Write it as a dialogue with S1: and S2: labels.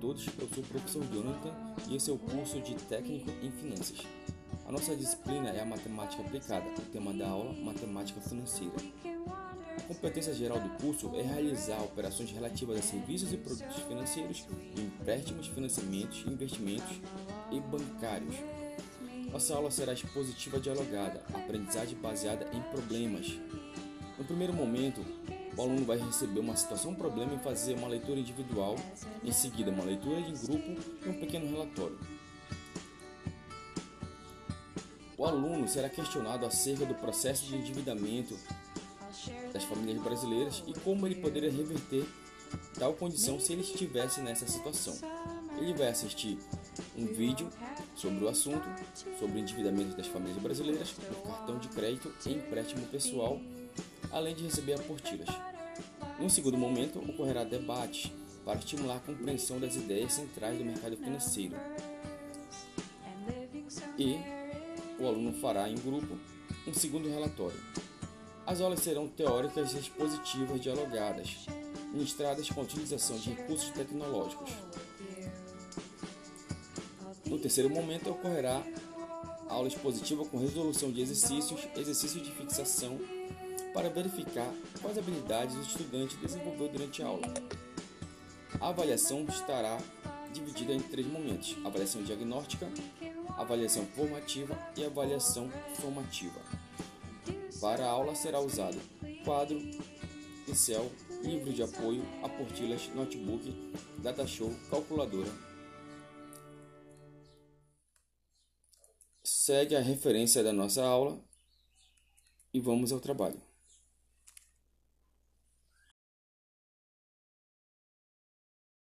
S1: todos, eu sou o professor Jonathan e esse é o curso de Técnico em Finanças. A nossa disciplina é a Matemática Aplicada, o tema da aula Matemática Financeira. A competência geral do curso é realizar operações relativas a serviços e produtos financeiros, empréstimos, financiamentos, investimentos e bancários. Nossa aula será expositiva dialogada, aprendizagem baseada em problemas. No primeiro momento, o aluno vai receber uma situação problema e fazer uma leitura individual, em seguida uma leitura em grupo e um pequeno relatório. O aluno será questionado acerca do processo de endividamento das famílias brasileiras e como ele poderia reverter tal condição se ele estivesse nessa situação. Ele vai assistir um vídeo sobre o assunto, sobre endividamento das famílias brasileiras, cartão de crédito e empréstimo pessoal, além de receber apostilas. Num segundo momento, ocorrerá debate para estimular a compreensão das ideias centrais do mercado financeiro. E o aluno fará em grupo um segundo relatório. As aulas serão teóricas e expositivas dialogadas, ministradas com a utilização de recursos tecnológicos. No terceiro momento ocorrerá aula expositiva com resolução de exercícios, exercícios de fixação para verificar quais habilidades o estudante desenvolveu durante a aula. A avaliação estará dividida em três momentos: avaliação diagnóstica, avaliação formativa e avaliação formativa. Para a aula será usado quadro, Excel, livro de apoio, apostilas, notebook, datashow, calculadora. Segue a referência da nossa aula e vamos ao trabalho.